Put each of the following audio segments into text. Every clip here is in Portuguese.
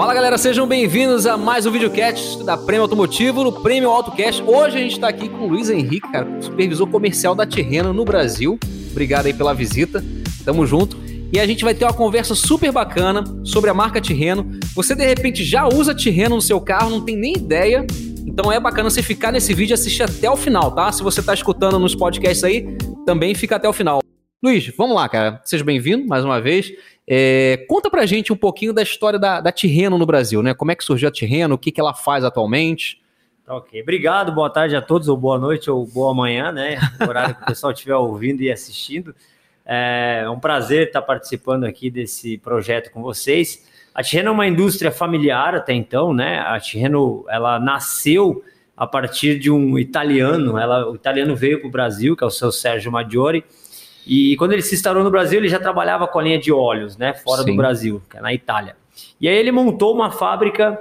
Fala galera, sejam bem-vindos a mais um videocast da Prêmio Automotivo no Prêmio AutoCast. Hoje a gente está aqui com o Luiz Henrique, cara, supervisor comercial da Tirreno no Brasil. Obrigado aí pela visita, tamo junto. E a gente vai ter uma conversa super bacana sobre a marca Tirreno. Você de repente já usa Tirreno no seu carro, não tem nem ideia. Então é bacana você ficar nesse vídeo e assistir até o final, tá? Se você está escutando nos podcasts aí, também fica até o final. Luiz, vamos lá, cara. Seja bem-vindo mais uma vez. É, conta pra gente um pouquinho da história da, da Tirreno no Brasil, né? Como é que surgiu a Tirreno, o que, que ela faz atualmente? Tá ok. Obrigado, boa tarde a todos, ou boa noite, ou boa manhã, né? O horário que o pessoal estiver ouvindo e assistindo. É um prazer estar participando aqui desse projeto com vocês. A Tirreno é uma indústria familiar até então, né? A Tirreno, ela nasceu a partir de um italiano, ela, o italiano veio para o Brasil, que é o seu Sérgio Maggiore, e quando ele se instalou no Brasil, ele já trabalhava com a linha de óleos, né? Fora Sim. do Brasil, é na Itália. E aí ele montou uma fábrica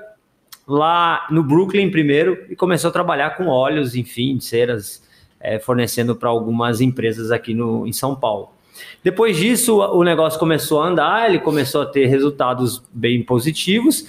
lá no Brooklyn primeiro e começou a trabalhar com óleos, enfim, ceras, é, fornecendo para algumas empresas aqui no, em São Paulo. Depois disso, o negócio começou a andar, ele começou a ter resultados bem positivos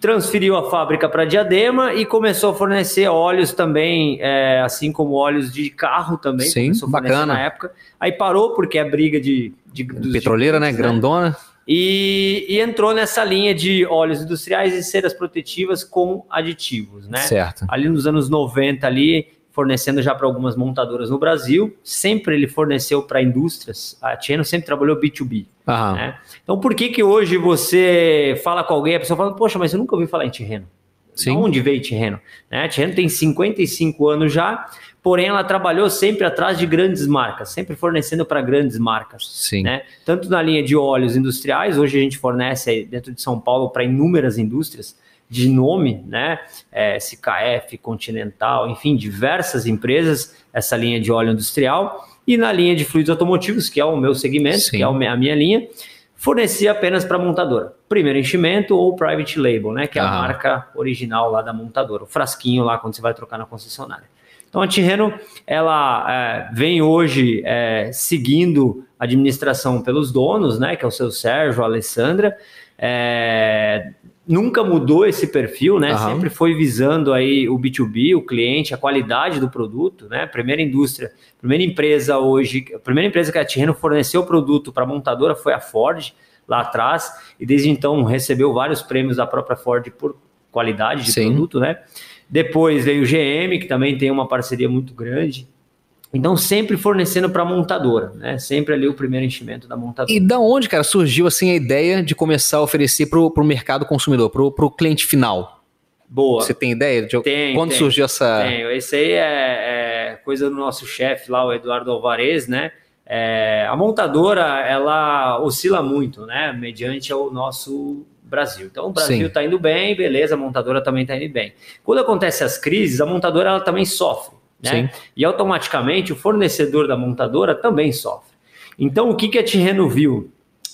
transferiu a fábrica para Diadema e começou a fornecer óleos também, é, assim como óleos de carro também. Sim, bacana. Na época. Aí parou porque é briga de... de Petroleira, né? Grandona. E, e, entrou nessa linha de óleos industriais e ceras protetivas com aditivos, né? Certo. Ali nos anos 90 ali, fornecendo já para algumas montadoras no Brasil. Sempre ele forneceu para indústrias. A Tieno sempre trabalhou B2B. Né? Então, por que que hoje você fala com alguém, a pessoa fala, poxa, mas eu nunca ouvi falar em Tirreno. Sim. Onde veio Tirreno? Né? Tirreno tem 55 anos já, porém ela trabalhou sempre atrás de grandes marcas, sempre fornecendo para grandes marcas. Sim. Né? Tanto na linha de óleos industriais, hoje a gente fornece dentro de São Paulo para inúmeras indústrias, de nome, né? É, SKF, Continental, enfim, diversas empresas, essa linha de óleo industrial. E na linha de fluidos automotivos, que é o meu segmento, Sim. que é a minha linha, fornecia apenas para montadora. Primeiro enchimento ou private label, né? Que é a ah. marca original lá da montadora, o frasquinho lá quando você vai trocar na concessionária. Então a Tirreno, ela é, vem hoje é, seguindo a administração pelos donos, né? Que é o seu Sérgio, a Alessandra. É, nunca mudou esse perfil, né? Uhum. Sempre foi visando aí o B2B, o cliente, a qualidade do produto, né? Primeira indústria, primeira empresa hoje, a primeira empresa que a Tirreno forneceu o produto para a montadora foi a Ford lá atrás e desde então recebeu vários prêmios da própria Ford por qualidade de Sim. produto, né? Depois veio o GM, que também tem uma parceria muito grande. Então, sempre fornecendo para a montadora, né? Sempre ali o primeiro enchimento da montadora. E da onde, cara, surgiu assim a ideia de começar a oferecer para o mercado consumidor, para o cliente final? Boa. Você tem ideia de tem, quando tem, surgiu essa. Tenho. Esse aí é, é coisa do nosso chefe lá, o Eduardo Alvarez, né? É, a montadora, ela oscila muito, né? Mediante o nosso Brasil. Então, o Brasil está indo bem, beleza, a montadora também está indo bem. Quando acontecem as crises, a montadora ela também sofre. Né? E automaticamente o fornecedor da montadora também sofre. Então o que, que a Tirreno viu?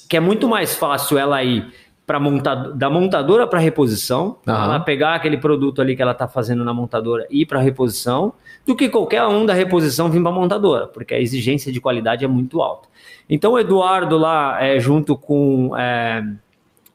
Que é muito mais fácil ela ir para montador, da montadora para reposição, uhum. ela pegar aquele produto ali que ela está fazendo na montadora e ir para reposição, do que qualquer um da reposição vir para a montadora, porque a exigência de qualidade é muito alta. Então o Eduardo lá, é, junto com é,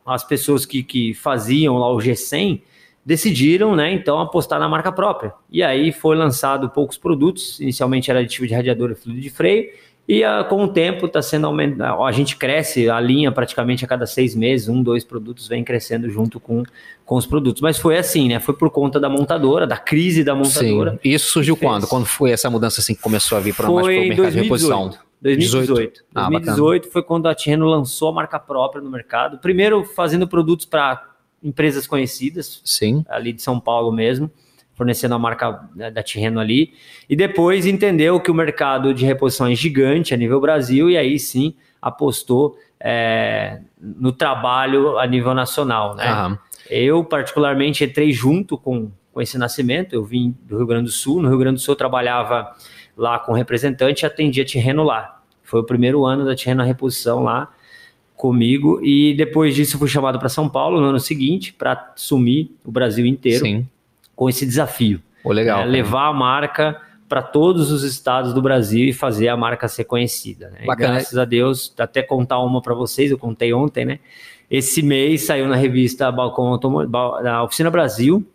as pessoas que, que faziam lá o G100, decidiram, né, então, apostar na marca própria. E aí foi lançado poucos produtos, inicialmente era aditivo de radiador e fluido de freio, e a, ah, com o tempo está sendo aumentado, a gente cresce a linha praticamente a cada seis meses, um, dois produtos vem crescendo junto com, com os produtos. Mas foi assim, né? Foi por conta da montadora, da crise da montadora. Sim. Isso surgiu quando? Quando foi essa mudança assim que começou a vir para mais para o mercado 2018. de reposição? 2018. Ah, 2018 foi quando a Tirreno lançou a marca própria no mercado. Primeiro fazendo produtos para empresas conhecidas, Sim. ali de São Paulo mesmo, fornecendo a marca né, da Tirreno ali, e depois entendeu que o mercado de reposição é gigante a nível Brasil, e aí sim apostou é, no trabalho a nível nacional. Né? Uhum. Eu, particularmente, entrei junto com, com esse nascimento, eu vim do Rio Grande do Sul, no Rio Grande do Sul eu trabalhava lá com representante e atendia Tirreno lá. Foi o primeiro ano da Tirreno reposição lá, comigo e depois disso fui chamado para São Paulo no ano seguinte para assumir o Brasil inteiro Sim. com esse desafio. Oh, legal. É, levar a marca para todos os estados do Brasil e fazer a marca ser conhecida. Né? Bacana. graças a Deus, até contar uma para vocês, eu contei ontem, né? esse mês saiu na revista Balcão da Oficina Brasil,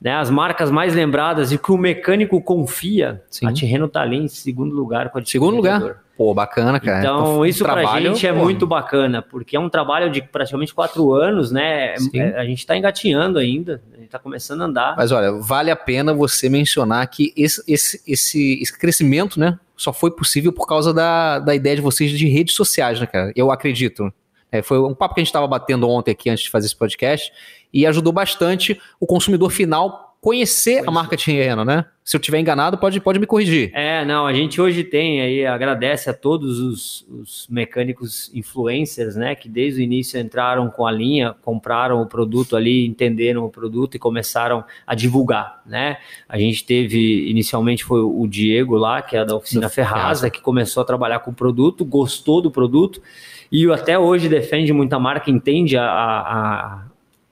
né, as marcas mais lembradas e que o mecânico confia, Sim. a Tirreno está ali em segundo lugar com a Segundo lugar? Pô, bacana, cara. Então, então isso para a gente é pô. muito bacana, porque é um trabalho de praticamente quatro anos, né? É, a gente está engatinhando ainda, a gente está começando a andar. Mas olha, vale a pena você mencionar que esse, esse, esse, esse crescimento, né, só foi possível por causa da, da ideia de vocês de redes sociais, né, cara? Eu acredito. É, foi um papo que a gente estava batendo ontem aqui antes de fazer esse podcast e ajudou bastante o consumidor final conhecer a marca Tirreno, né? Se eu tiver enganado, pode, pode me corrigir. É, não, a gente hoje tem aí, agradece a todos os, os, mecânicos influencers, né, que desde o início entraram com a linha, compraram o produto ali, entenderam o produto e começaram a divulgar, né? A gente teve, inicialmente foi o Diego lá, que é da oficina Ferraza, que começou a trabalhar com o produto, gostou do produto e até hoje defende muita marca, entende a, a,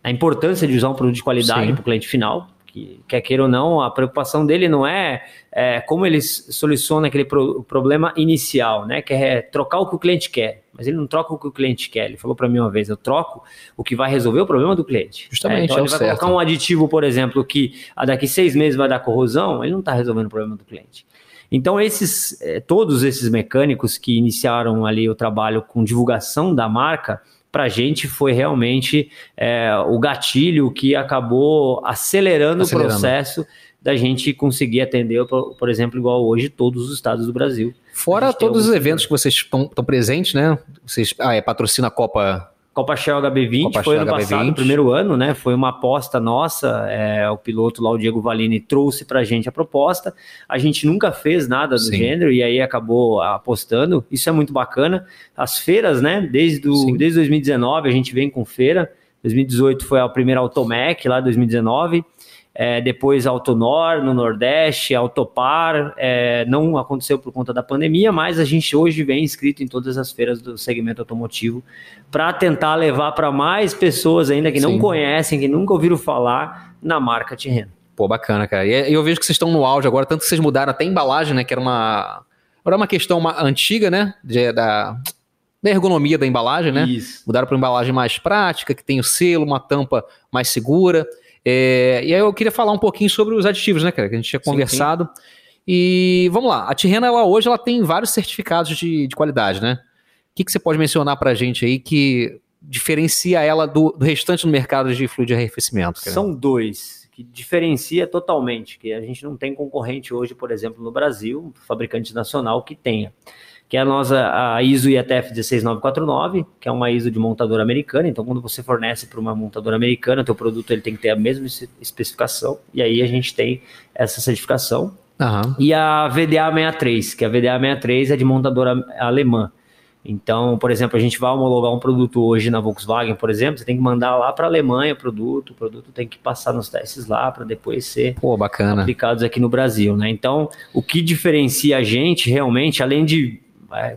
a importância de usar um produto de qualidade para o cliente final, que quer queira ou não, a preocupação dele não é, é como ele soluciona aquele pro, problema inicial, né? Que é trocar o que o cliente quer. Mas ele não troca o que o cliente quer. Ele falou para mim uma vez: eu troco o que vai resolver o problema do cliente. Justamente. É, então é ele vai certo. colocar um aditivo, por exemplo, que daqui seis meses vai dar corrosão, ele não está resolvendo o problema do cliente. Então, esses, é, todos esses mecânicos que iniciaram ali o trabalho com divulgação da marca, para a gente foi realmente é, o gatilho que acabou acelerando, acelerando, o processo da gente conseguir atender, por, por, exemplo, igual hoje, todos os estados do Brasil. Fora todos os eventos que vocês estão presentes, né? Vocês ah, é, patrocina a Copa Copa Shell HB20 Copa foi ano HB20. passado, primeiro ano, né? Foi uma aposta nossa. É, o piloto lá, o Diego Valini, trouxe pra gente a proposta. A gente nunca fez nada do Sim. gênero e aí acabou apostando. Isso é muito bacana. As feiras, né? Desde, do, desde 2019 a gente vem com feira. 2018 foi a primeira Automec lá, 2019 é, depois Autonor no Nordeste, Autopar, é, não aconteceu por conta da pandemia, mas a gente hoje vem inscrito em todas as feiras do segmento automotivo para tentar levar para mais pessoas ainda que Sim. não conhecem, que nunca ouviram falar na marca Tirreno. Pô, bacana, cara. E eu vejo que vocês estão no auge agora, tanto que vocês mudaram até a embalagem, né? Que era uma. Era uma questão antiga, né? De, da, da ergonomia da embalagem, né? Isso. Mudaram para uma embalagem mais prática, que tem o selo, uma tampa mais segura. É, e aí eu queria falar um pouquinho sobre os aditivos, né, cara? Que a gente tinha conversado. Sim. E vamos lá, a Tirrena, ela hoje ela tem vários certificados de, de qualidade, né? O que, que você pode mencionar pra gente aí que diferencia ela do, do restante no mercado de fluido de arrefecimento? Cara? São dois que diferencia totalmente, que a gente não tem concorrente hoje, por exemplo, no Brasil, fabricante nacional que tenha que é a nossa a ISO IATF 16949, que é uma ISO de montadora americana. Então, quando você fornece para uma montadora americana, o teu produto ele tem que ter a mesma especificação. E aí a gente tem essa certificação. Uhum. E a VDA 63, que a VDA 63 é de montadora alemã. Então, por exemplo, a gente vai homologar um produto hoje na Volkswagen, por exemplo, você tem que mandar lá para a Alemanha o produto, o produto tem que passar nos testes lá para depois ser Pô, bacana. aplicados aqui no Brasil, né? Então, o que diferencia a gente realmente, além de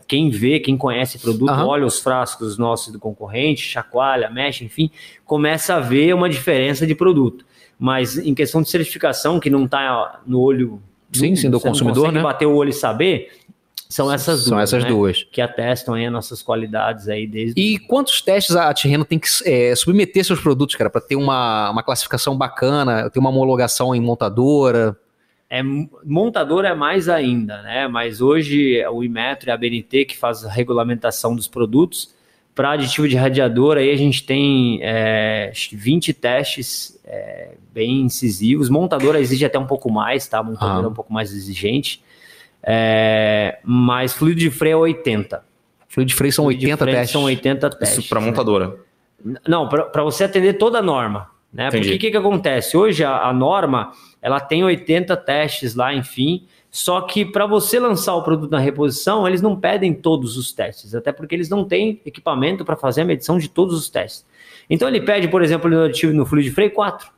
quem vê, quem conhece produto, uhum. olha os frascos nossos do concorrente, chacoalha, mexe, enfim, começa a ver uma diferença de produto. Mas em questão de certificação, que não está no olho do, sim, sim, do consumidor, né? bater o olho e saber, são essas duas. São essas né? duas. Que atestam aí as nossas qualidades aí desde. E quantos testes a Tirreno tem que é, submeter seus produtos, cara, para ter uma, uma classificação bacana, ter uma homologação em montadora? É, montador é mais ainda, né? Mas hoje o Imetro e a BNT que faz a regulamentação dos produtos. Para aditivo de radiador, aí a gente tem é, 20 testes é, bem incisivos. Montadora exige até um pouco mais, tá? Montadora ah. é um pouco mais exigente. É, mas fluido de freio é 80. Fluido de freio são fluido 80 testes? São 80 testes. Isso para montadora? Né? Não, para você atender toda a norma. Né? Porque o que, que acontece? Hoje a, a norma ela tem 80 testes lá, enfim. Só que para você lançar o produto na reposição, eles não pedem todos os testes, até porque eles não têm equipamento para fazer a medição de todos os testes. Então ele pede, por exemplo, no aditivo no fluido de freio 4,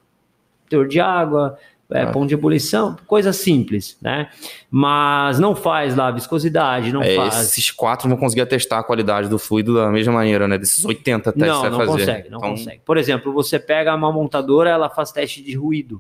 teor de água, é, ah. ponto de ebulição, coisa simples, né? Mas não faz lá viscosidade, não é, faz. Esses quatro não conseguia testar a qualidade do fluido da mesma maneira, né? Desses 80 testes não, que vai fazer. Consegue, não então... consegue. Por exemplo, você pega uma montadora, ela faz teste de ruído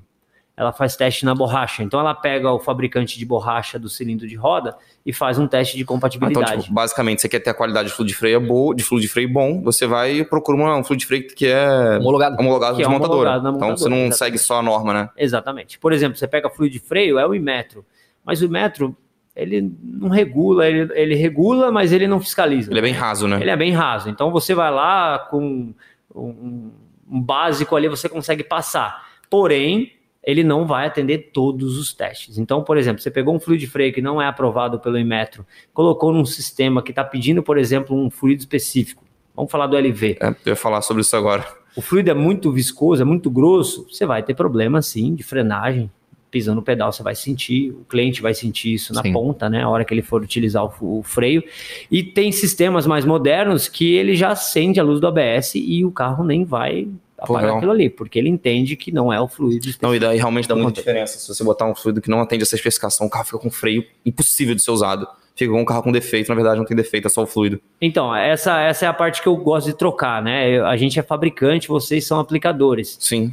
ela faz teste na borracha. Então ela pega o fabricante de borracha do cilindro de roda e faz um teste de compatibilidade. Então, tipo, basicamente, você quer ter a qualidade de fluido de freio boa, de fluido de freio bom, você vai e procura um fluido de freio que é Homologado. homologado Que de é montadora. homologado na Então você não montadora, segue só a norma, né? Exatamente. Por exemplo, você pega fluido de freio, é o Imetro. Mas o Imetro, ele não regula, ele, ele regula, mas ele não fiscaliza. Ele é bem raso, né? Ele é bem raso. Então você vai lá com um, um básico ali, você consegue passar. Porém, ele não vai atender todos os testes. Então, por exemplo, você pegou um fluido de freio que não é aprovado pelo Inmetro, colocou num sistema que está pedindo, por exemplo, um fluido específico. Vamos falar do LV. É, eu ia falar sobre isso agora. O fluido é muito viscoso, é muito grosso, você vai ter problema sim de frenagem. Pisando no pedal, você vai sentir, o cliente vai sentir isso na Sim. ponta, né? A hora que ele for utilizar o, o freio. E tem sistemas mais modernos que ele já acende a luz do ABS e o carro nem vai apagar legal. aquilo ali, porque ele entende que não é o fluido específico. Não, e daí realmente dá muita diferença. Se você botar um fluido que não atende essa especificação, o carro fica com freio impossível de ser usado. Fica com um carro com defeito, na verdade não tem defeito, é só o fluido. Então, essa, essa é a parte que eu gosto de trocar, né? A gente é fabricante, vocês são aplicadores. Sim.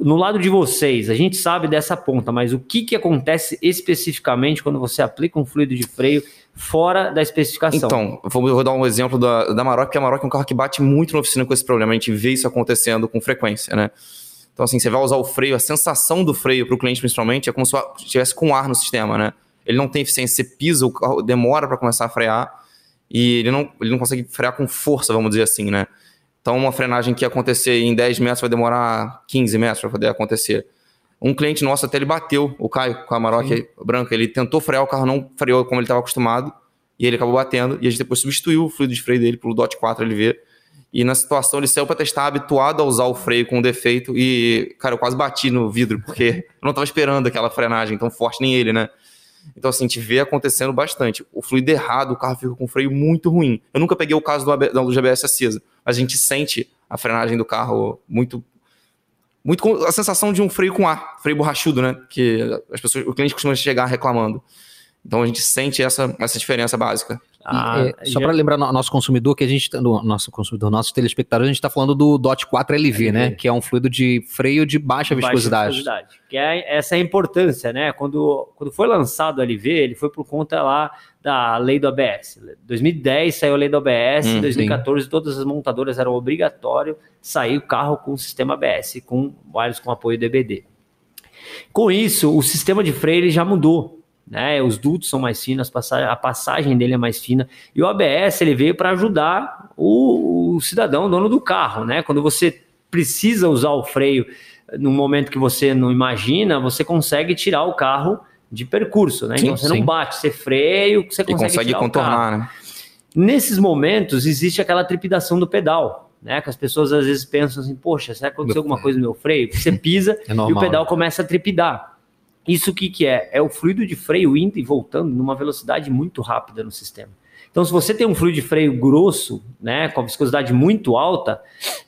no lado de vocês, a gente sabe dessa ponta, mas o que, que acontece especificamente quando você aplica um fluido de freio fora da especificação? Então, vou dar um exemplo da, da Maroc, porque a Maroc é um carro que bate muito na oficina com esse problema. A gente vê isso acontecendo com frequência, né? Então, assim, você vai usar o freio, a sensação do freio para o cliente, principalmente, é como se estivesse com ar no sistema, né? Ele não tem eficiência, você pisa, o carro demora para começar a frear e ele não, ele não consegue frear com força, vamos dizer assim, né? Então, uma frenagem que ia acontecer em 10 metros vai demorar 15 metros para poder acontecer. Um cliente nosso até ele bateu, o Caio, com a Maroc branca, ele tentou frear, o carro não freou como ele estava acostumado, e ele acabou batendo, e a gente depois substituiu o fluido de freio dele pelo DOT 4 LV, e na situação ele saiu para testar, habituado a usar o freio com defeito, e, cara, eu quase bati no vidro, porque eu não estava esperando aquela frenagem tão forte, nem ele, né? Então, assim, a gente vê acontecendo bastante. O fluido errado, o carro fica com freio muito ruim. Eu nunca peguei o caso do, AB da luz ABS acesa, mas a gente sente a frenagem do carro muito. Muito com a sensação de um freio com ar, freio borrachudo, né? Que as pessoas, o cliente costuma chegar reclamando. Então a gente sente essa, essa diferença básica. Ah, E, é, só já- para lembrar no nosso consumidor que a gente, tá- no nosso consumidor, nossos telespectadores, a gente está falando do DOT 4 LV, né? Que é um fluido de freio de baixa baixa viscosidade. viscosidade. Que é essa é a importância, né? Quando, quando foi lançado o LV, ele foi por conta lá da lei do ABS. 2010 saiu a lei do ABS, Hum, em 2014 todas as montadoras eram obrigatório sair o carro com o sistema ABS, com wireless com apoio DBD. Com isso, o sistema de freio ele já mudou. Né, os dutos são mais finos, a passagem dele é mais fina. E o ABS ele veio para ajudar o, o cidadão, dono do carro. Né? Quando você precisa usar o freio num momento que você não imagina, você consegue tirar o carro de percurso. Né? Sim, então você sim. não bate, você freio, você E consegue, consegue o carro. contornar, né? Nesses momentos existe aquela trepidação do pedal. Né, que as pessoas às vezes pensam assim, poxa, será que aconteceu alguma coisa no meu freio? Você pisa É e o normal. pedal começa a trepidar. Isso o que, que é? É o fluido de freio indo e voltando numa velocidade muito rápida no sistema. Então, se você tem um fluido de freio grosso, né, com a viscosidade muito alta,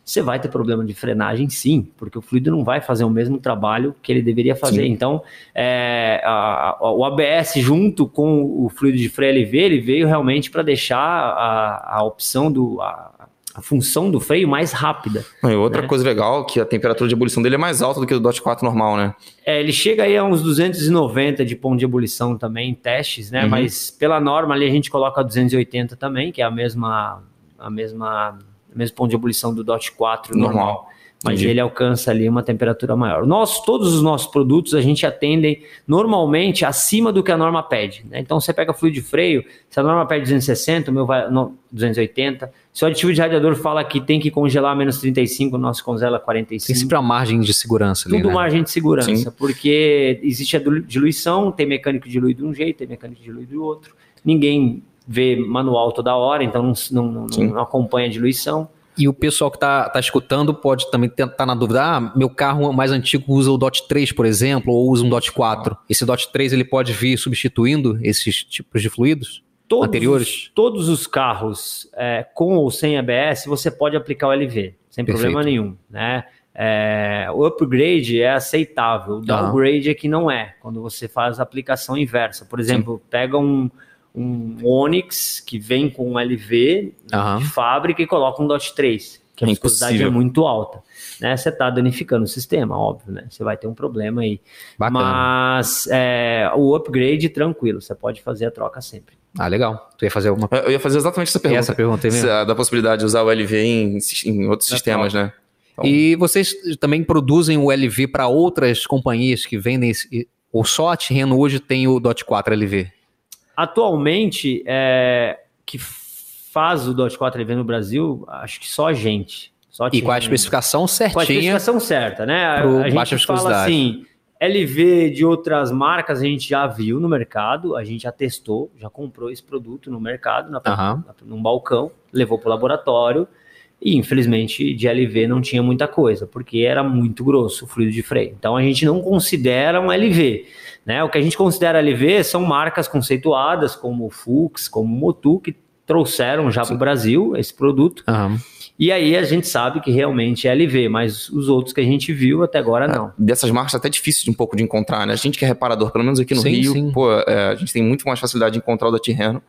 você vai ter problema de frenagem, sim, porque o fluido não vai fazer o mesmo trabalho que ele deveria fazer. Sim. Então, é, a- a- o ABS junto com o fluido de freio LV, ele veio realmente para deixar a, a opção do a, a função do freio mais rápida. E outra né? coisa legal, que a temperatura de ebulição dele é mais alta do que do DOT 4 normal, né? É, ele chega aí a uns 290 de ponto de ebulição também em testes, né? Uhum. Mas pela norma ali a gente coloca 280 também, que é a mesma a mesma o mesmo ponto de ebulição do DOT 4 normal. Normal. Mas Entendi. ele alcança ali uma temperatura maior. Nós, todos os nossos produtos, a gente atendem normalmente acima do que a norma pede. né? Então, você pega fluido de freio, se a norma pede 260, o meu vai no, 280. Se o aditivo de radiador fala que tem que congelar menos 35, o nosso congela a 45 Tem sempre a margem de segurança ali, tudo né? margem de segurança, Sim. porque existe a dilu- diluição, tem mecânico diluído de um jeito, tem mecânico diluído do outro. Ninguém vê manual toda hora, então não, não- não- não acompanha a diluição. E o pessoal que tá, tá escutando pode também estar na dúvida, ah, meu carro mais antigo usa o DOT 3, por exemplo, ou usa um DOT 4. Esse DOT 3 ele pode vir substituindo esses tipos de fluidos? Todos, Anteriores? Todos os carros, é, com ou sem ABS, você pode aplicar o LV, sem Perfeito. problema nenhum, né? É, o upgrade é aceitável, o downgrade é que não é, quando você faz a aplicação inversa. Por exemplo, pega um, um Onix que vem com um LV Aham. de fábrica e coloca um DOT 3. que a É viscosidade é muito alta. Né? Você está danificando o sistema, óbvio, né? Você vai ter um problema aí. Bacana. Mas é, o upgrade, tranquilo, você pode fazer a troca sempre. Ah, legal. Tu ia fazer alguma Eu ia fazer exatamente essa pergunta. Essa pergunta aí mesmo. Da possibilidade de usar o LV em, em outros Da sistemas, né? Então- E vocês também produzem o LV para outras companhias que vendem esse, ou só a Tirreno hoje tem o Dot 4 LV? Atualmente, é, que faz o Dot 4 LV no Brasil, acho que só a gente. Só E com a especificação Com a certinha. especificação certa, né? A, a gente fala assim, LV de outras marcas a gente já viu no mercado, a gente já testou, já comprou esse produto no mercado, na, Aham. na- num balcão, levou para o laboratório e infelizmente de LV não tinha muita coisa, porque era muito grosso o fluido de freio. Então a gente não considera um LV. Né? O que a gente considera LV são marcas conceituadas como Fux, como Motu, que trouxeram já para o Brasil esse produto. Aham. E aí a gente sabe que realmente é LV, mas os outros que a gente viu até agora não. Dessas marcas é até difícil de um pouco de encontrar, né? A gente que é reparador, pelo menos aqui no Sim, Rio, sim. pô, é, a gente tem muito mais facilidade de encontrar o da Tirreno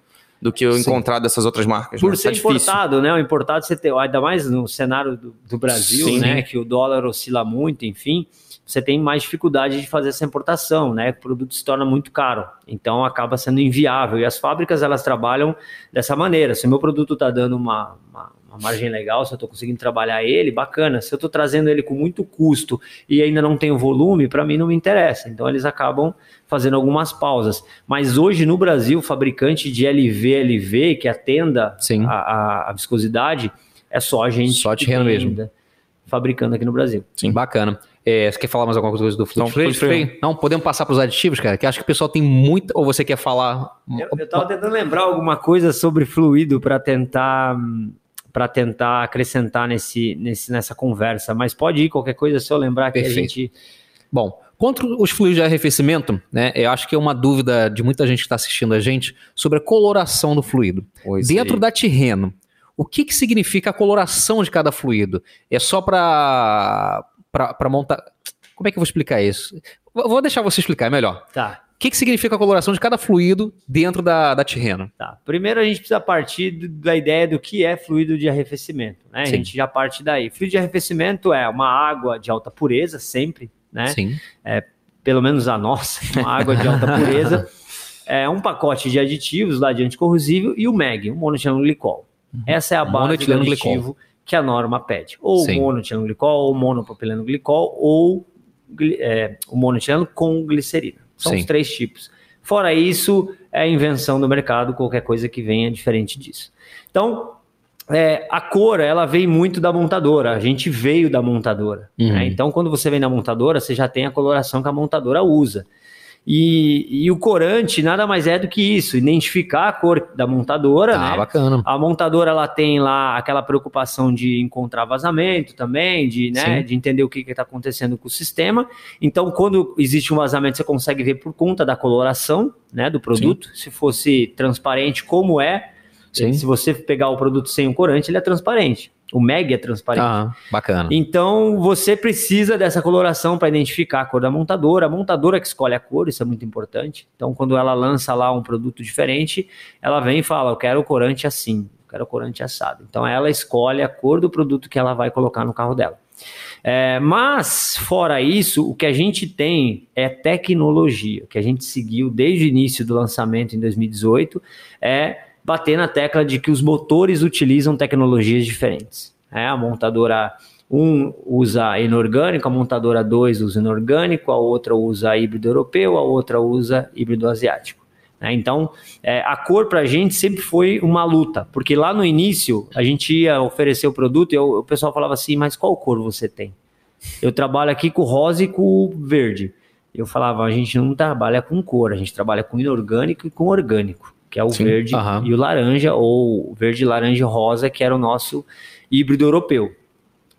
do que eu encontrar dessas outras marcas. Por né? ser Tá difícil. importado, né? O importado você tem, ainda mais no cenário do, do Brasil, Sim. né? Que o dólar oscila muito, enfim, você tem mais dificuldade de fazer essa importação, né? O produto se torna muito caro, então acaba sendo inviável. E as fábricas elas trabalham dessa maneira. Se o meu produto está dando uma, uma, uma margem legal, se eu estou conseguindo trabalhar ele, bacana. Se eu estou trazendo ele com muito custo e ainda não tenho volume, para mim não me interessa. Então eles acabam fazendo algumas pausas. Mas hoje no Brasil, fabricante de LV, LV que atenda Sim. a, a- a viscosidade, é só a gente Só tem mesmo. ainda fabricando aqui no Brasil. Sim. Bacana. É, você quer falar mais alguma coisa do fluid Não, spray? Não, podemos passar para os aditivos, cara? Que acho que o pessoal tem muita. Ou você quer falar. Eu, eu tava tentando lembrar alguma coisa sobre fluido para tentar para tentar acrescentar nesse, nesse, nessa conversa, mas pode ir qualquer coisa se eu lembrar que Perfeito. a gente Bom, contra os fluidos de arrefecimento, né? Eu acho que é uma dúvida de muita gente que está assistindo a gente sobre a coloração do fluido. Pois Dentro é. da Tirreno, o que, que significa a coloração de cada fluido? É só para montar. Como é que eu vou explicar isso? Vou vou deixar você explicar, é melhor. tá. O que, que significa a coloração de cada fluido dentro da, da Tirreno? Tá. Primeiro a gente precisa partir da ideia do que é fluido de arrefecimento, né? Sim. A gente já parte daí. Fluido de arrefecimento é uma água de alta pureza, sempre, né? Sim. Pelo menos a nossa, uma água de alta pureza. É um pacote de aditivos lá de anticorrosível e o MEG, o monoetileno glicol. Essa é a base do aditivo que a norma pede. Ou Sim. monoetileno glicol, ou monopropileno glicol, ou é, o monoetileno com glicerina. São Sim. os três tipos. Fora isso, é invenção do mercado, qualquer coisa que venha diferente disso. Então, é, a cor, ela veio muito da montadora. A gente veio da montadora. Uhum. né? Então, quando você vem da montadora, você já tem a coloração que a montadora usa. E, e o corante nada mais é do que isso, identificar a cor da montadora, Tá, né? bacana. A montadora ela tem lá aquela preocupação de encontrar vazamento também, de, né, Sim. de entender o que está acontecendo com o sistema. Então, quando existe um vazamento, você consegue ver por conta da coloração né, do produto. Se fosse transparente, como é. Sim. Se você pegar o produto sem o corante, ele é transparente. O MEG é transparente. Ah, bacana. Então você precisa dessa coloração para identificar a cor da montadora. A montadora que escolhe a cor, isso é muito importante. Então, quando ela lança lá um produto diferente, ela vem e fala: Eu quero o corante assim, eu quero o corante assado. Então ela escolhe a cor do produto que ela vai colocar no carro dela. É, mas, fora isso, o que a gente tem é tecnologia. O que a gente seguiu desde o início do lançamento em 2018 é bater na tecla de que os motores utilizam tecnologias diferentes. É, a montadora 1 usa inorgânico, a montadora 2 usa inorgânico, a outra usa híbrido europeu, a outra usa híbrido asiático. né? Então, é, a cor para a gente sempre foi uma luta, porque lá no início a gente ia oferecer o produto e o pessoal falava assim: mas qual cor você tem? Eu trabalho aqui com rosa e com verde. Eu falava: a gente não trabalha com cor, a gente trabalha com inorgânico e com orgânico, que é o Sim, verde aham. e o laranja, ou o verde, laranja e rosa, que era o nosso híbrido europeu.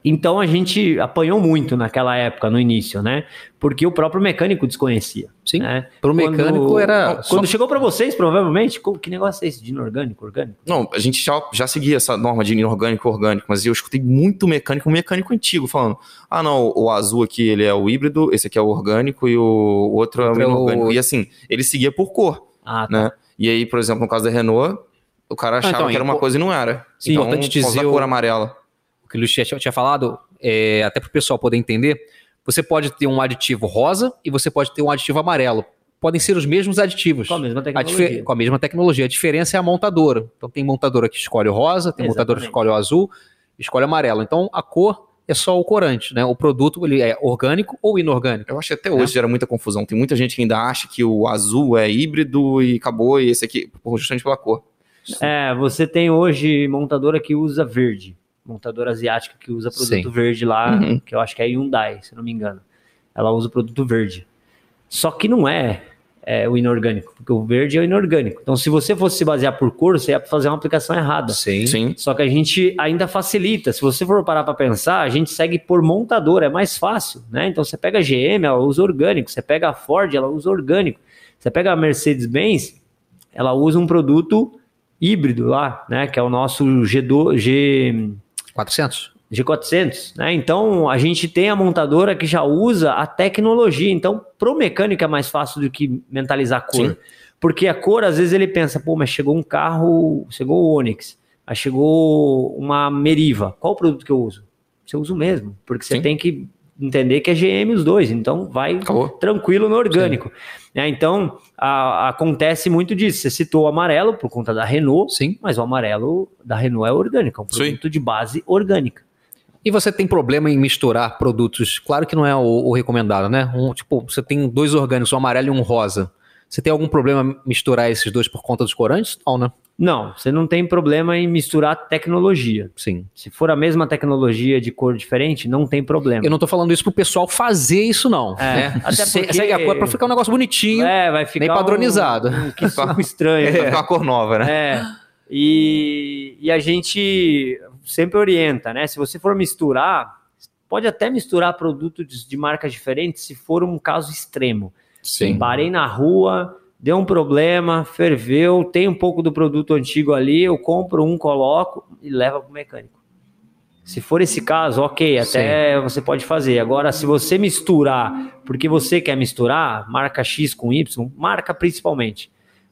Então a gente apanhou muito naquela época, no início, né? Porque o próprio mecânico desconhecia. Sim. né? Pro mecânico era. Quando chegou para vocês, provavelmente, que negócio é esse de inorgânico, orgânico? Não, a gente já, já seguia essa norma de inorgânico e orgânico, mas eu escutei muito mecânico, um mecânico antigo, falando: ah, não, o azul aqui ele é o híbrido, esse aqui é o orgânico e o outro é o é o- inorgânico. E assim, ele seguia por cor, Ah, tá. né? E aí, por exemplo, no caso da Renault, o cara achava então, que era uma impo- coisa e não era. Sim, então, importante dizer da o- cor amarela. que o Luiz tinha, tinha falado, é, até para o pessoal poder entender, você pode ter um aditivo rosa e você pode ter um aditivo amarelo. Podem ser os mesmos aditivos. Com a mesma A tecnologia. dife- com a mesma tecnologia. A diferença é a montadora. Então tem montadora que escolhe o rosa, tem montadora que Exatamente. escolhe o azul, escolhe o amarelo. Então a cor é só o corante, né? O produto ele é orgânico ou inorgânico. Eu acho que até hoje gera muita confusão. Tem muita gente que ainda acha que o azul é híbrido e acabou, e esse aqui, por- justamente pela cor. É, você tem hoje montadora que usa verde. Montadora asiática que usa produto Sim. verde lá, Uhum. que eu acho que é Hyundai, se não me engano. Ela usa produto verde. Só que não é, é, o inorgânico, porque o verde é o inorgânico. Então, se você fosse se basear por cor, você ia fazer uma aplicação errada. Sim. Sim. Só que a gente ainda facilita. Se você for parar para pensar, a gente segue por montadora, é mais fácil, né? Então você pega a GM, ela usa orgânico. Você pega a Ford, ela usa orgânico. Você pega a Mercedes-Benz, ela usa um produto híbrido lá, né? Que é o nosso G2, G, 400? G400, né? Então a gente tem a montadora que já usa a tecnologia. Então, pro mecânico é mais fácil do que mentalizar a cor. Sim. Porque a cor, às vezes, ele pensa, pô, mas chegou um carro, chegou o Onix, chegou uma Meriva. Qual o produto que eu uso? Você usa o mesmo, porque você Sim. tem que entender que é GM os dois, então vai Acabou. tranquilo no orgânico. né? então, a- acontece muito disso. Você citou o amarelo por conta da Renault, Sim. mas o amarelo da Renault é orgânico, é um Sim. produto de base orgânica. E você tem problema em misturar produtos? Claro que não é o, o recomendado, né? Um, tipo, você tem dois orgânicos, um amarelo e um rosa. Você tem algum problema em misturar esses dois por conta dos corantes? Não, né? Não, você não tem problema em misturar tecnologia. Sim. Se for a mesma tecnologia de cor diferente, não tem problema. Eu não tô falando isso pro pessoal fazer isso, não. É, né? até porque- Segue a cor pra ficar um negócio bonitinho. É, vai ficar nem padronizado. Um, um, que suco estranho. Vai ficar uma cor nova, né? É. E, e a gente sempre orienta, né? Se você for misturar, pode até misturar produtos de marcas diferentes se for um caso extremo. Sim. Parei na rua, deu um problema, ferveu, tem um pouco do produto antigo ali, eu compro um, coloco e leva para o mecânico. Se for esse caso, ok, até você pode fazer. Agora, se você misturar, porque você quer misturar, marca X com Y, marca principalmente.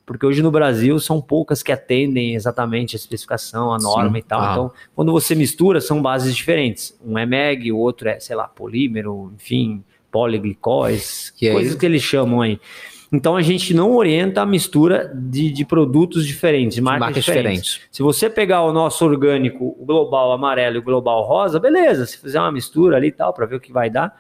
Porque hoje no Brasil são poucas que atendem exatamente a especificação, a norma Sim. e tal. Ah. Então, quando você mistura, são bases diferentes. Um é MEG, o outro é, sei lá, polímero, enfim, poliglicóis, Que é coisas isso? que eles chamam aí. Então a gente não orienta a mistura de, de produtos diferentes, de marcas, Marcas diferentes. diferentes. Se você pegar o nosso orgânico, o global amarelo e o global rosa, beleza. Se fizer uma mistura ali e tal, para ver o que vai dar,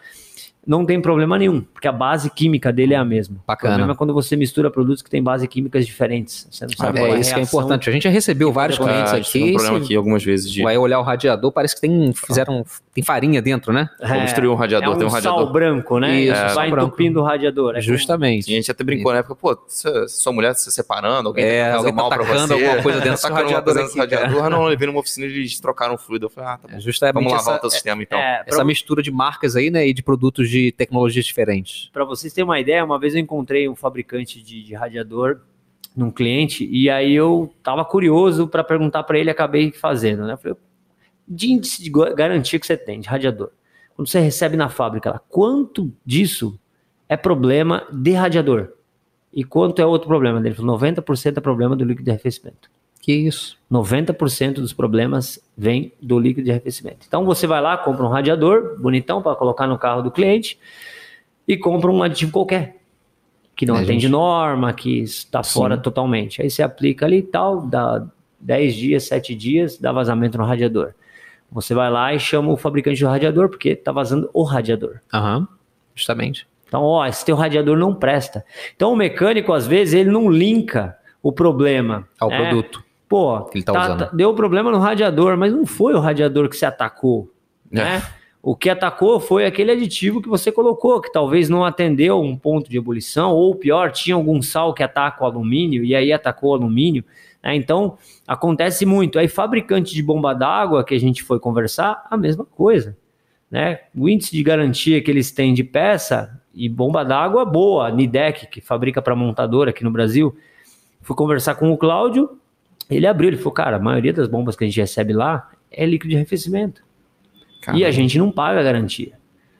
não tem problema nenhum, porque a base química dele é a mesma. Bacana. O problema é quando você mistura produtos que têm base químicas diferentes. Você não sabe qual É a isso que é importante. A gente já recebeu vários clientes Ah, aqui. um problema aqui algumas vezes de. Vai olhar o radiador, parece que tem, fizeram, tem farinha dentro, né? Vou destruir um radiador, é um tem um sal radiador. branco, né? Isso, Isso, sal vai branco. entupindo o radiador. É como- Justamente. E a gente até brincou na época, pô, sua mulher se separando, alguém É, tá fazendo alguém tá mal pra tacando você, alguma coisa dentro do radiador dentro radiador. Ah, não, eu vi numa oficina e eles trocaram o fluido. Eu falei, ah, tá bom. É justamente Vamos lavar o teu sistema então. É, pra essa mistura de marcas aí, né? E de produtos de tecnologias diferentes. Para vocês terem uma ideia, uma vez eu encontrei um fabricante de, de radiador num cliente e aí eu tava curioso para perguntar para ele, acabei fazendo, né? Eu falei, de índice de garantia que você tem de radiador, quando você recebe na fábrica quanto disso é problema de radiador? E quanto é outro problema? Ele falou, 90% é problema do líquido de arrefecimento. Que isso? 90% dos problemas vem do líquido de arrefecimento. Então você vai lá, compra um radiador bonitão para colocar no carro do cliente e compra um aditivo qualquer que não É, atende gente. norma, que está fora totalmente. Aí você aplica ali e tal, dá 10 dias, 7 dias, dá vazamento no radiador. Você vai lá e chama o fabricante do radiador porque está vazando o radiador. Aham. Justamente. Então, ó, esse teu radiador não presta. Então, o mecânico, às vezes, ele não linka o problema Ao né? produto. Pô, Que ele tá usando. deu problema no radiador, mas não foi o radiador que se atacou, né? O que atacou foi aquele aditivo que você colocou, que talvez não atendeu um ponto de ebulição, ou pior, tinha algum sal que ataca o alumínio e aí atacou o alumínio. né? Então, acontece muito. Aí, fabricante de bomba d'água que a gente foi conversar, a mesma coisa. Né? O índice de garantia que eles têm de peça e bomba d'água boa, Nidec, que fabrica para montadora aqui no Brasil. Fui conversar com o Cláudio, ele abriu, ele falou, cara, a maioria das bombas que a gente recebe lá é líquido de arrefecimento. Cara, E a gente não paga a garantia.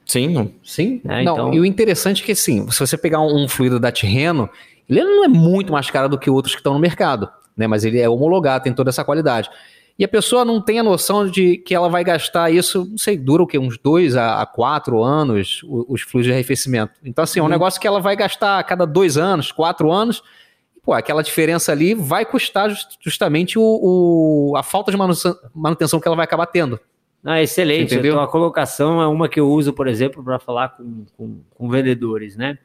Sim, não. Sim. né? não, Então- e o interessante é que, assim, se você pegar um, fluido da Tirreno, ele não é muito mais caro do que outros que estão no mercado, né? Mas ele é homologado, tem toda essa qualidade. e a pessoa não tem a noção de que ela vai gastar isso, não sei, dura o quê? Uns dois a, a quatro anos os, fluidos de arrefecimento. Então, assim, é um uhum. negócio que ela vai gastar a cada dois anos, quatro anos, pô, aquela diferença ali vai custar just, justamente o, o, a falta de manutenção, que ela vai acabar tendo. Ah, excelente. Então, a colocação é uma que eu uso, por exemplo, para falar com, com, com vendedores, né?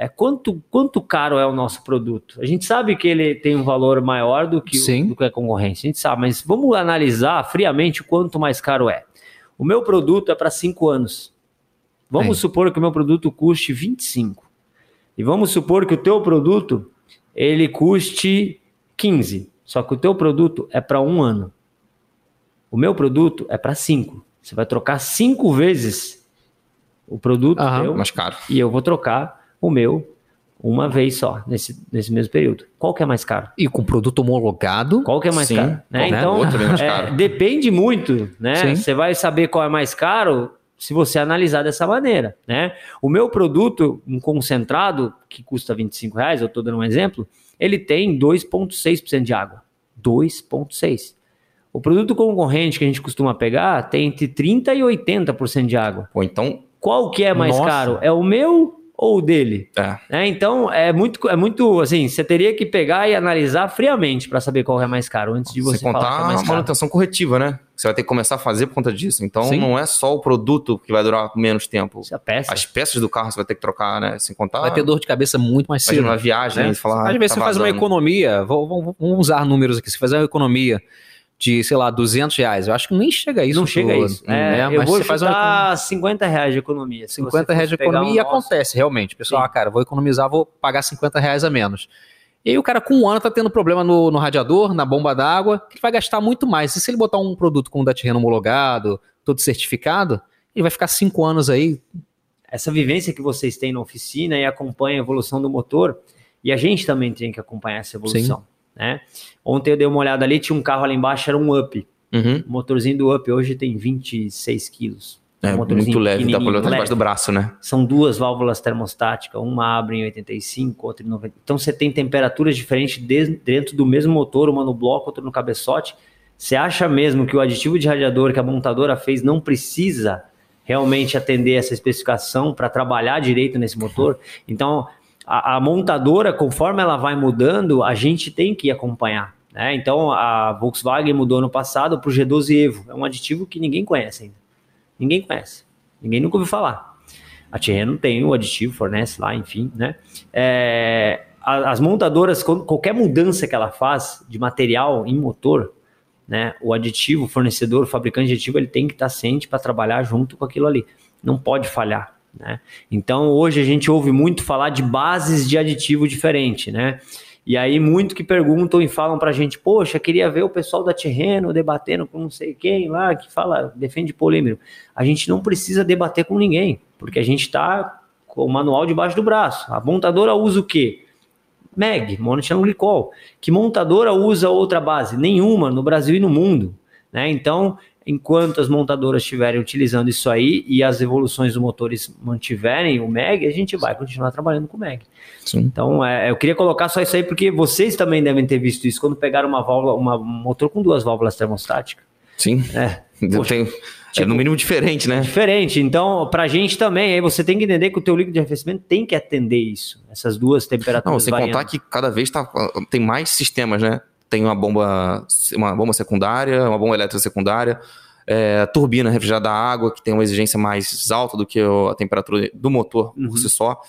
é, quanto, quanto caro é o nosso produto. A gente sabe que ele tem um valor maior do que, o, do que a concorrência, a gente sabe, mas vamos analisar friamente quanto mais caro é. O meu produto é para 5 anos. Vamos supor que o meu produto custe 25. E vamos supor que o teu produto ele custe 15. Só que o teu produto é para um ano. O meu produto é para 5. Você vai trocar cinco vezes o produto Aham, mais caro. E eu vou trocar o meu uma vez só nesse, nesse mesmo período. Qual que é mais caro? E com produto homologado? Qual que é mais Sim, caro? Né? Então, é mais caro. É, depende muito, né? Você vai saber qual é mais caro se você analisar dessa maneira, né? O meu produto, um concentrado, que custa 25 reais, eu estou dando um exemplo, ele tem 2,6% de água. 2,6%. O produto concorrente que a gente costuma pegar tem entre 30% e 80% de água. Ou então... Qual que é mais Nossa. caro? É o meu ou o dele. É. é. Então, é muito, é muito assim, você teria que pegar e analisar friamente para saber qual é mais caro, antes de você, você contar falar que é mais caro. manutenção corretiva, né? Você vai ter que começar a fazer por conta disso. Então, Sim. não é só o produto que vai durar menos tempo. É peça. As peças do carro você vai ter que trocar, né? Sem contar... Vai ter dor de cabeça muito mais cedo. Imagina uma viagem, né? falar, Às vezes tá você faz uma economia, vamos usar números aqui, você faz uma economia de, sei lá, 200 reais. Eu acho que nem chega a isso. Não chega a isso. É, né? Eu vou faz uma... 50 reais de economia. 50 reais de economia um e acontece, realmente. Pessoal, ah, cara, vou economizar, vou pagar 50 reais a menos. E aí o cara com um ano tá tendo problema no, no radiador, na bomba d'água, que ele vai gastar muito mais. E se ele botar um produto com o homologado, todo certificado, ele vai ficar cinco anos aí. Essa vivência que vocês têm na oficina e acompanha a evolução do motor, e a gente também tem que acompanhar essa evolução. Sim. Né? Ontem eu dei uma olhada ali, tinha um carro ali embaixo, era um Up. Uhum. O motorzinho do Up hoje tem 26 quilos. É, um muito leve, dá pra levar debaixo do braço, né? São duas válvulas termostáticas, uma abre em 85, outra em 90. Então você tem temperaturas diferentes dentro do mesmo motor, uma no bloco, outra no cabeçote. Você acha mesmo que o aditivo de radiador que a montadora fez não precisa realmente atender essa especificação para trabalhar direito nesse motor? Então, a, a, montadora, conforme ela vai mudando, a gente tem que acompanhar. Né? Então, a Volkswagen mudou no passado para o G12 Evo. É um aditivo que ninguém conhece ainda. Ninguém conhece. Ninguém nunca ouviu falar. A Tirreno tem o aditivo, fornece lá, enfim. Né? É, as montadoras, qualquer mudança que ela faz de material em motor, né, o aditivo, o fornecedor, o fabricante de aditivo, ele tem que estar ciente para trabalhar junto com aquilo ali. Não pode falhar. Né? Então hoje a gente ouve muito falar de bases de aditivo diferente, né? E aí muito que perguntam e falam para a gente, poxa, queria ver o pessoal da Terreno debatendo com não sei quem lá que fala, defende polêmero. A gente não precisa debater com ninguém, porque a gente está com o manual debaixo do braço. A montadora usa o quê? MEG, glicol. Que montadora usa outra base? Nenhuma no Brasil e no mundo. Né? Então, enquanto as montadoras estiverem utilizando isso aí e as evoluções dos motores mantiverem o MEG, a gente vai continuar trabalhando com o MEG. Sim. Então, é, eu queria colocar só isso aí porque vocês também devem ter visto isso quando pegaram uma válvula, uma, um motor com duas válvulas termostáticas. Sim. É. Tenho, tipo, é no tipo, mínimo diferente, né? Diferente. Então, para a gente também, aí você tem que entender que o teu líquido de arrefecimento tem que atender isso, essas duas temperaturas. Não, sem variando. contar que cada vez tá, tem mais sistemas, né? Tem uma bomba, uma bomba secundária, uma bomba elétrica secundária, é, turbina refrigerada a água, que tem uma exigência mais alta do que a temperatura do motor uhum. por si só.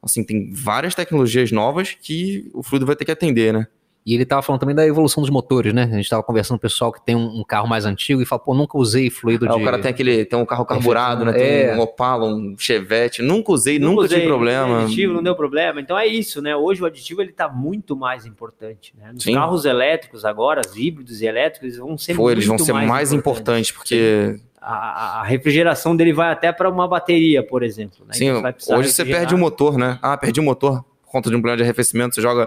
Assim, tem várias tecnologias novas que o fluido vai ter que atender, né? E ele estava falando também da evolução dos motores, né? A gente estava conversando com o pessoal que tem um, um, carro mais antigo e fala, pô, nunca usei fluido ah, de... O cara tem aquele, tem um carro carburado, né? Tem é. um Opala, um Chevette, nunca usei, nunca, nunca usei, tive problema. Aditivo, não deu problema. Então é isso, né? Hoje o aditivo ele está muito mais importante, né? Nos Sim. carros elétricos agora, os híbridos e elétricos, eles vão ser Pô, muito eles vão ser mais, mais importantes, porque... A, a, refrigeração dele vai até para uma bateria, por exemplo. Né? Sim, então hoje você perde o motor, né? Ah, perdi o motor por conta de um problema de arrefecimento, você joga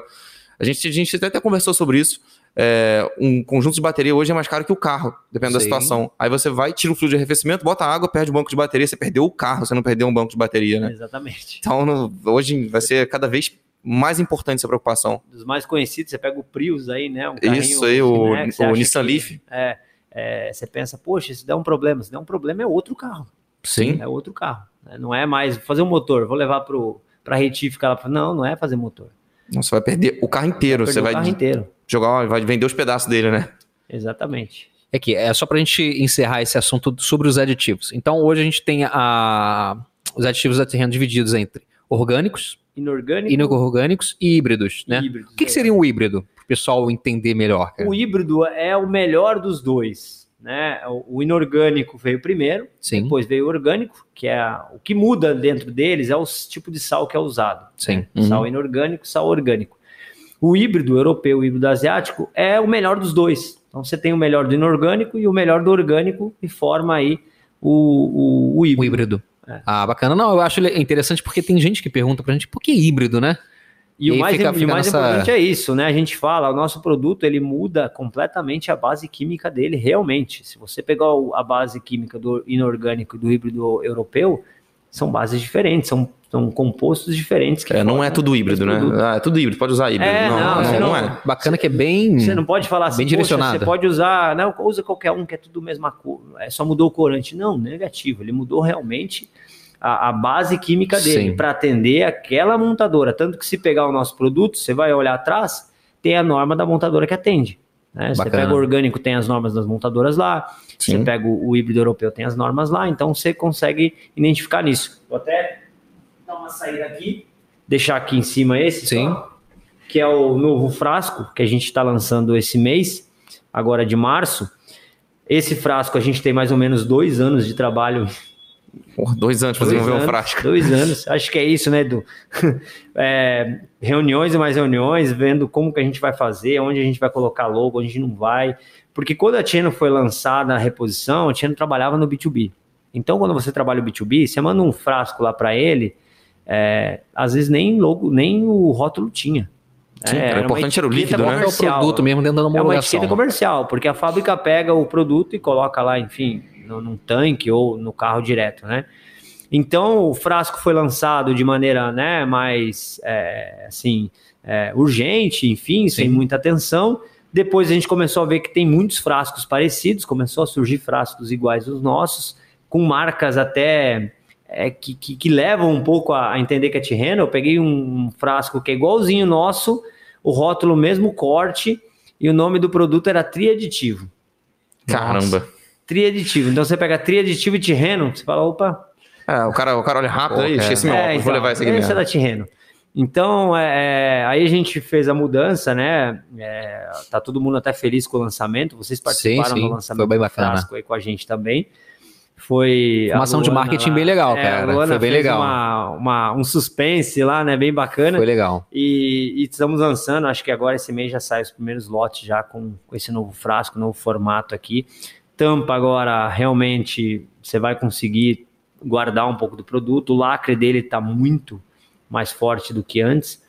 a gente, a gente até, conversou sobre isso. É, um conjunto de bateria hoje é mais caro que o carro, dependendo Sim. da situação. Aí você vai, tira o fluido de arrefecimento, bota água, perde o banco de bateria, você perdeu o carro, você não perdeu um banco de bateria, né? Exatamente. Então, no, hoje vai ser cada vez mais importante essa preocupação. Dos mais conhecidos, você pega o Prius aí, né? Um Isso aí, o, né, que você o Nissan que- Leaf. É, é, você pensa, poxa, se der um problema, se der um problema é outro carro. Sim. É outro carro. né? Não é mais fazer um motor, vou levar pro, pra retífica lá. Não, não é fazer motor. Você vai perder o carro inteiro. Você o vai carro inteiro. jogar, vai vender os pedaços dele, né? Exatamente. É que é só pra gente encerrar esse assunto sobre os aditivos. Então, hoje a gente tem a, os aditivos da terreno divididos entre orgânicos, Inorgânico inorgânicos e híbridos, né? e híbrido. O que, que seria um híbrido? Para o pessoal entender melhor. Cara. O híbrido é o melhor dos dois. Né? O o inorgânico veio primeiro, Sim, depois veio o orgânico, que é a- o que muda dentro deles é o tipo de sal que é usado. sim. né? Uhum. Sal inorgânico, sal orgânico. O híbrido europeu, o híbrido asiático, é o melhor dos dois. Então você tem o melhor do inorgânico e o melhor do orgânico e forma aí o, o, o híbrido. O híbrido. É. Ah, bacana. Não, eu acho interessante porque tem gente que pergunta pra gente por que híbrido, né? E, E o mais, fica- e o fica mais nessa- importante é isso, né? A gente fala, o nosso produto ele muda completamente a base química dele, realmente. Se você pegar a base química do inorgânico e do híbrido europeu, são bases diferentes, são, são compostos diferentes. que É, não é tudo híbrido, né? Ah, é tudo híbrido, pode usar híbrido. É, não, não, não, não, não- é. Bacana que é bem. Você não pode falar assim, Bem "Poxa, direcionada. você pode usar, não, usa qualquer um que é tudo mesma cor, é, só mudou o corante. Não, negativo, ele mudou realmente a, a base química dele para atender aquela montadora. Tanto que se pegar o nosso produto, você vai olhar atrás, tem a norma da montadora que atende. né? Você pega o orgânico, tem as normas das montadoras lá, Sim. você pega o, o híbrido europeu, tem as normas lá, então você consegue identificar nisso. Vou até dar uma saída aqui, deixar aqui em cima esse, Sim. só, que é o novo frasco que a gente está lançando esse mês, agora de março. Esse frasco a gente tem mais ou menos dois anos de trabalho. Porra, dois anos Dois desenvolver um frasco. Dois anos. Acho que é isso, né, Edu? É, reuniões e mais reuniões, vendo como que a gente vai fazer, onde a gente vai colocar logo, onde a gente não vai. Porque quando a Tieno foi lançada na reposição, a Tieno trabalhava no B2B. Então, quando você trabalha o B2B, você manda um frasco lá para ele, é, às vezes nem logo, nem o rótulo tinha. Sim, cara, o importante era o líquido, né? É o comercial. produto mesmo dentro da É uma homologação. etiqueta comercial, porque a fábrica pega o produto e coloca lá, enfim, no, num tanque ou no carro direto, né? Então o frasco foi lançado de maneira, né, mais é, assim é, urgente, enfim, sem Sim. muita atenção. Depois a gente começou a ver que tem muitos frascos parecidos, começou a surgir frascos iguais aos nossos, com marcas até é, que, que, que levam um pouco a, a entender que é Tirreno. Eu peguei um, um frasco que é igualzinho o nosso, o rótulo mesmo corte, e o nome do produto era triaditivo. Caramba. Triaditivo. Então você pega triaditivo e Tirreno, você fala, opa, É, o cara, o cara olha rápido aí, esqueci meu óculos, vou então, levar esse aqui esse é mesmo. da Tirreno. Então, é, é, aí a gente fez a mudança, né? É, tá todo mundo até feliz com o lançamento. Vocês participaram sim, do lançamento foi bem bacana. aí com a gente também. Foi Uma ação de marketing lá- bem legal, é, cara. A Luana Foi bem fez legal. Uma, uma- um suspense lá, né? Bem bacana. Foi legal. E, e estamos lançando, acho que agora esse mês já sai os primeiros lotes já com, com esse novo frasco, novo formato aqui. Tampa agora realmente você vai conseguir guardar um pouco do produto. O lacre dele está muito mais forte do que antes.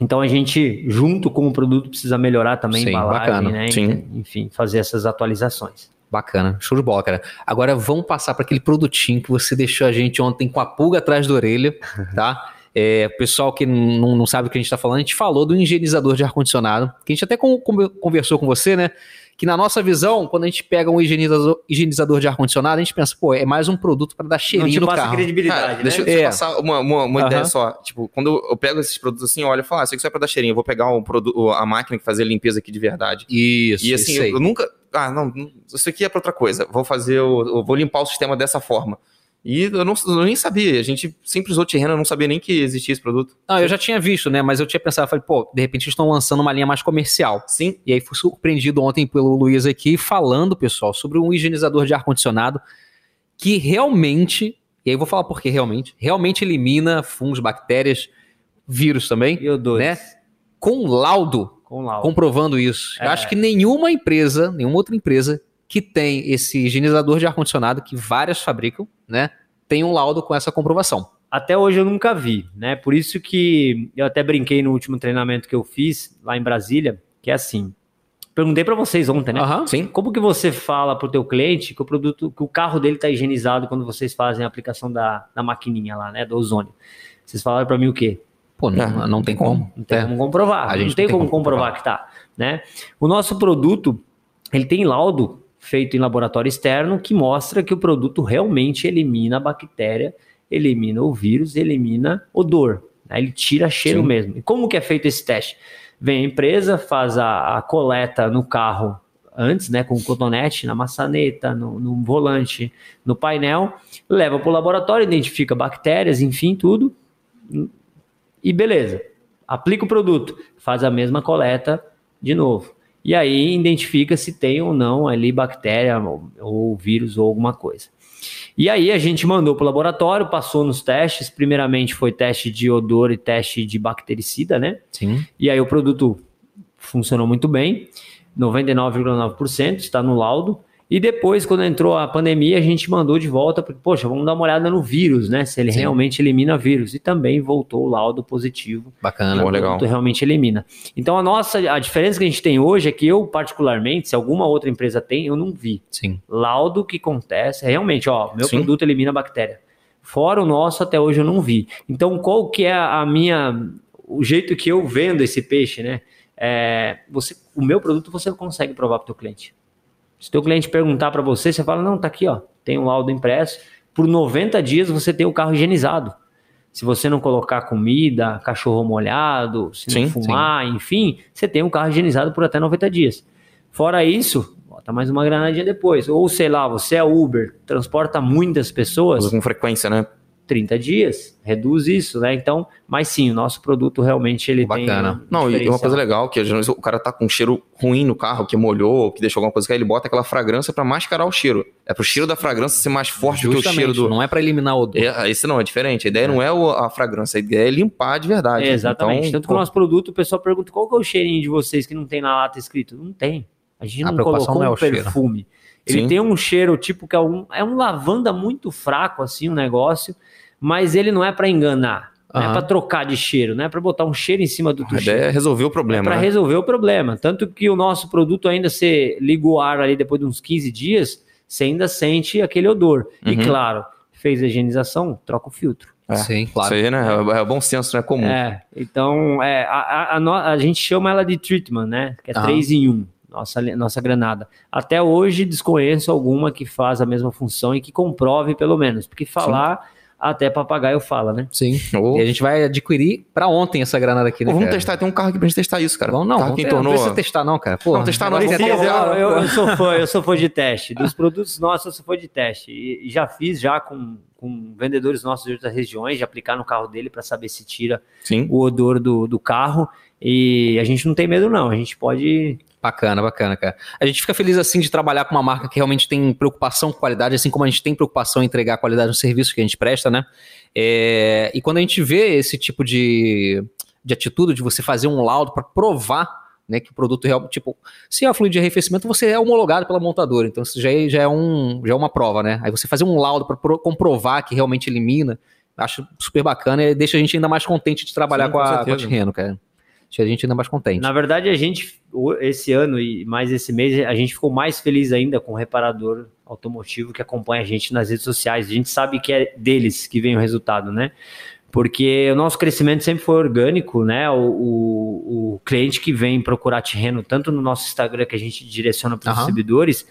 Então a gente, junto com o produto, precisa melhorar também Sim, a embalagem, bacana. né? Sim. Enfim, fazer essas atualizações. Bacana, show de bola, cara. Agora vamos passar para aquele produtinho que você deixou a gente ontem com a pulga atrás da orelha, tá? É, pessoal que não, não sabe o que a gente está falando, a gente falou do higienizador de ar-condicionado, que a gente até con- con- conversou com você, né? Que na nossa visão, quando a gente pega um higienizador, higienizador de ar-condicionado, a gente pensa, pô, é mais um produto para dar cheirinho no carro. credibilidade, Cara, né? deixa eu É. te passar uma, uma, uma Aham. ideia só. Tipo, quando eu pego esses produtos assim, eu olho e falo, ah, isso aqui só é pra dar cheirinho. Eu vou pegar o produto, a máquina que fazia a limpeza aqui de verdade. Isso, e assim, isso aí. eu, eu nunca. Ah, não, isso aqui é pra outra coisa. Vou fazer, o- eu vou limpar o sistema dessa forma. E eu, não, eu nem sabia. A gente sempre usou Tirreno, eu não sabia nem que existia esse produto. Não, eu já tinha visto, né? Mas eu tinha pensado, falei, pô, de repente eles estão lançando uma linha mais comercial. Sim. E aí fui surpreendido ontem pelo Luiz aqui falando, pessoal, sobre um higienizador de ar-condicionado que realmente, e aí eu vou falar por que realmente, realmente elimina fungos, bactérias, vírus também, E o dois. né? Com laudo Com laudo. comprovando isso. Eu É. acho que nenhuma empresa, nenhuma outra empresa que tem esse higienizador de ar-condicionado, que várias fabricam, né? Tem um laudo com essa comprovação. Até hoje eu nunca vi, né? Por isso que eu até brinquei no último treinamento que eu fiz lá em Brasília, que é assim. Perguntei para vocês ontem, né? Aham. Sim. Como que você fala pro teu cliente que o produto, que o carro dele tá higienizado quando vocês fazem a aplicação da, da maquininha lá, né, do ozônio? Vocês falaram para mim o quê? Pô, não, É, não tem como. Não tem É. como comprovar. A gente não tem, como comprovar que tá, né? O nosso produto, ele tem laudo feito em laboratório externo que mostra que o produto realmente elimina a bactéria, elimina o vírus, elimina odor. né? Ele tira cheiro Sim. mesmo. E como que é feito esse teste? Vem a empresa, faz a, a coleta no carro antes, né, com cotonete, na maçaneta, no, no volante, no painel, leva para o laboratório, identifica bactérias, enfim, tudo, e beleza. Aplica o produto, faz a mesma coleta de novo. E aí identifica se tem ou não ali bactéria ou, ou vírus ou alguma coisa. E aí a gente mandou para o laboratório, passou nos testes. Primeiramente foi teste de odor e teste de bactericida, né? Sim. E aí o produto funcionou muito bem, 99,9% está no laudo. E depois, quando entrou a pandemia, a gente mandou de volta, porque, poxa, vamos dar uma olhada no vírus, né? Se ele Sim. realmente elimina vírus. E também voltou o laudo positivo. Bacana. O legal. produto realmente elimina. Então a nossa, a diferença que a gente tem hoje é que eu, particularmente, se alguma outra empresa tem, eu não vi. Sim. Laudo que acontece, realmente, ó, meu Sim. produto elimina a bactéria. Fora o nosso, até hoje eu não vi. Então, qual que é a minha. O jeito que eu vendo esse peixe, né? É, você, o meu produto você consegue provar para o teu cliente. Se o teu cliente perguntar para você, você fala: não, tá aqui, ó, tem um laudo impresso. Por 90 dias você tem o carro higienizado. Se você não colocar comida, cachorro molhado, se não Sim, fumar, enfim, você tem um carro higienizado por até 90 dias. Fora isso, bota mais uma granadinha depois. Ou sei lá, você é Uber, transporta muitas pessoas, com frequência, né? 30 dias, reduz isso, né? Então, mas sim, o nosso produto realmente ele Bacana. tem. Não, e uma coisa legal, que às vezes o cara tá com um cheiro ruim no carro, que molhou, que deixou alguma coisa, que ele bota aquela fragrância pra mascarar o cheiro. É pro cheiro da fragrância ser mais forte do que o Justamente, cheiro do. Não é para eliminar o odor. É, esse não, é diferente. A ideia não é a fragrância, a ideia é limpar de verdade. É, exatamente. Então, Tanto que o nosso produto, o pessoal pergunta qual que é o cheirinho de vocês que não tem na lata escrito. Não tem. A gente A não colocou não é um o cheiro. Ele Sim. tem um cheiro tipo que é um, é um lavanda muito fraco, assim, o negócio, mas ele não é para enganar. Não é Aham. para trocar de cheiro, não é para botar um cheiro em cima do a teu ideia cheiro. é resolver o problema. para né? resolver o problema. Tanto que o nosso produto ainda se liga o ar ali depois de uns 15 dias, você ainda sente aquele odor. E Uhum. claro, fez a higienização, troca o filtro. É, Sim, claro. Isso aí, né? É, é bom senso, né? Comum. É, então é, a, a- a a gente chama ela de treatment, né? Que é Aham. 3 em 1, nossa, nossa granada. Até hoje desconheço alguma que faz a mesma função e que comprove pelo menos, porque falar até papagaio fala, né? Sim. Ô, E a gente vai adquirir pra ontem essa granada aqui, né? vamos cara? testar, tem um carro aqui pra gente testar isso, cara. Vamos, não, carro vamos que ter- não tornou. precisa testar não, cara. Pô, Não, testar não, quiser, tem- eu, eu- eu sou fã, eu sou fã de teste. Dos produtos nossos, eu sou fã de teste. E, e já fiz já com, com vendedores nossos de outras regiões, de aplicar no carro dele para saber se tira Sim. o odor do, do carro. E a gente não tem medo, não. A gente pode. Bacana, bacana, cara. A gente fica feliz assim de trabalhar com uma marca que realmente tem preocupação com qualidade, assim como a gente tem preocupação em entregar a qualidade no serviço que a gente presta, né? É, e quando a gente vê esse tipo de, de atitude, de você fazer um laudo para provar né, que o produto realmente, tipo, se é fluido de arrefecimento, você é homologado pela montadora, então isso já é, já é, um, já é uma prova, né? Aí você fazer um laudo para comprovar que realmente elimina, acho super bacana e deixa a gente ainda mais contente de trabalhar Sim, com, com a, com a. Tirreno, cara. Deixa a gente ainda mais contente. Na verdade, a gente, esse ano e mais esse mês, a gente ficou mais feliz ainda com o reparador automotivo que acompanha a gente nas redes sociais. A gente sabe que é deles que vem o resultado, né? Porque o nosso crescimento sempre foi orgânico, né? O, o, o cliente que vem procurar terreno, tanto no nosso Instagram que a gente direciona para os Aham. distribuidores,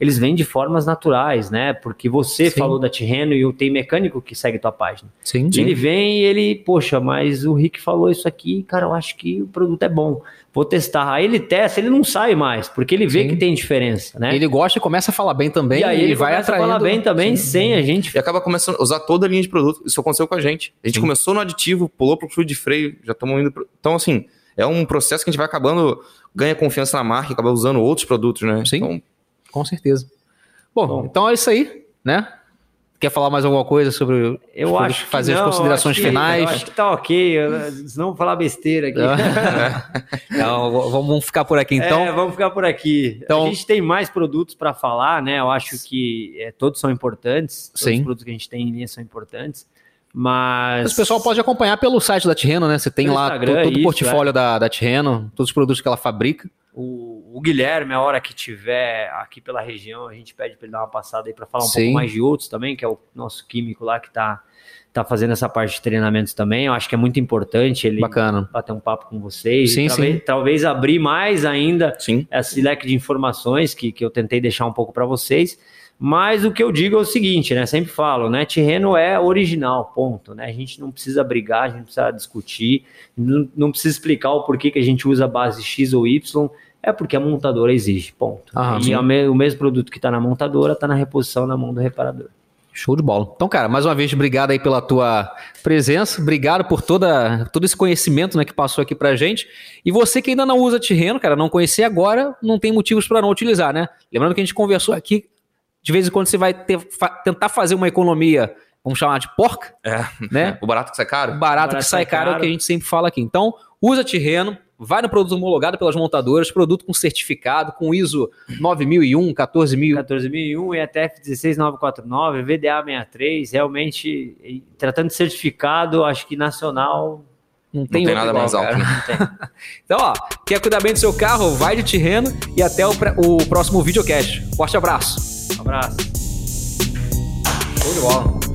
eles vêm de formas naturais, né? Porque você Sim. falou da Tirreno e tem mecânico que segue tua página. Sim, Ele vem e ele, poxa, mas o Rick falou isso aqui, cara, eu acho que o produto é bom. Vou testar. Aí ele testa, ele não sai mais, porque ele vê Sim. que tem diferença, né? Ele gosta e começa a falar bem também e aí ele vai começa a atraindo. falar bem também, Sim. sem a gente. E acaba começando a usar toda a linha de produto. Isso aconteceu com a gente. A gente Sim. começou no aditivo, pulou pro fluido de freio, já estamos indo. Pro... Então, assim, é um processo que a gente vai acabando, ganha confiança na marca e acaba usando outros produtos, né? Sim. Então, Com certeza. Bom, Bom. então é isso aí, né? Quer falar mais alguma coisa sobre Eu sobre acho fazer não, as considerações acho que- finais? Eu acho que tá ok, vou falar besteira aqui. Então, vamos ficar por aqui então. É, vamos ficar por aqui. Então- a gente tem mais produtos para falar, né? Eu acho que é, todos são importantes. Todos Sim. os produtos que a gente tem em linha são importantes. Mas. Mas o pessoal pode acompanhar pelo site da Tirreno, né? Você tem lá Instagram, todo, todo o isso, portfólio da, da Tirreno, todos os produtos que ela fabrica. O, o Guilherme, a hora que tiver aqui pela região, a gente pede para ele dar uma passada aí para falar um Sim. pouco mais de outros também, que é o nosso químico lá que está tá fazendo essa parte de treinamentos também. Eu acho que é muito importante ele Bacana. bater um papo com vocês. Sim, talvez, sim. talvez abrir mais ainda Sim. esse leque de informações que, que eu tentei deixar um pouco para vocês. Mas o que eu digo é o seguinte, né? Sempre falo, né? Terreno é original, ponto. Né? A gente não precisa brigar, a gente não precisa discutir, não, não precisa explicar o porquê que a gente usa a base X ou Y. É porque a montadora exige, ponto. Aham, e o me- o mesmo produto que está na montadora está na reposição na mão do reparador. Show de bola. Então, cara, mais uma vez, obrigado aí pela tua presença. Obrigado por toda, todo esse conhecimento né, que passou aqui pra gente. E você que ainda não usa Tirreno, cara, não conhecer agora, não tem motivos para não utilizar, né? Lembrando que a gente conversou aqui, de vez em quando você vai ter- fa- tentar fazer uma economia, vamos chamar de porca, É. né? O barato que sai caro? Barato, Barato que sai sai caro é o caro. que a gente sempre fala aqui. Então, usa Tirreno, vai no produto homologado pelas montadoras, produto com certificado, com ISO 9001, 14000. 14001, ETF 16949, VDA 63, realmente, e tratando de certificado, acho que nacional Não tem, tem outro nada mais cara. alto, né? não tem. Então, ó, quer cuidar bem do seu carro? Vai de Tirreno e até o, o próximo videocast. Forte abraço. Um abraço. Show de bola.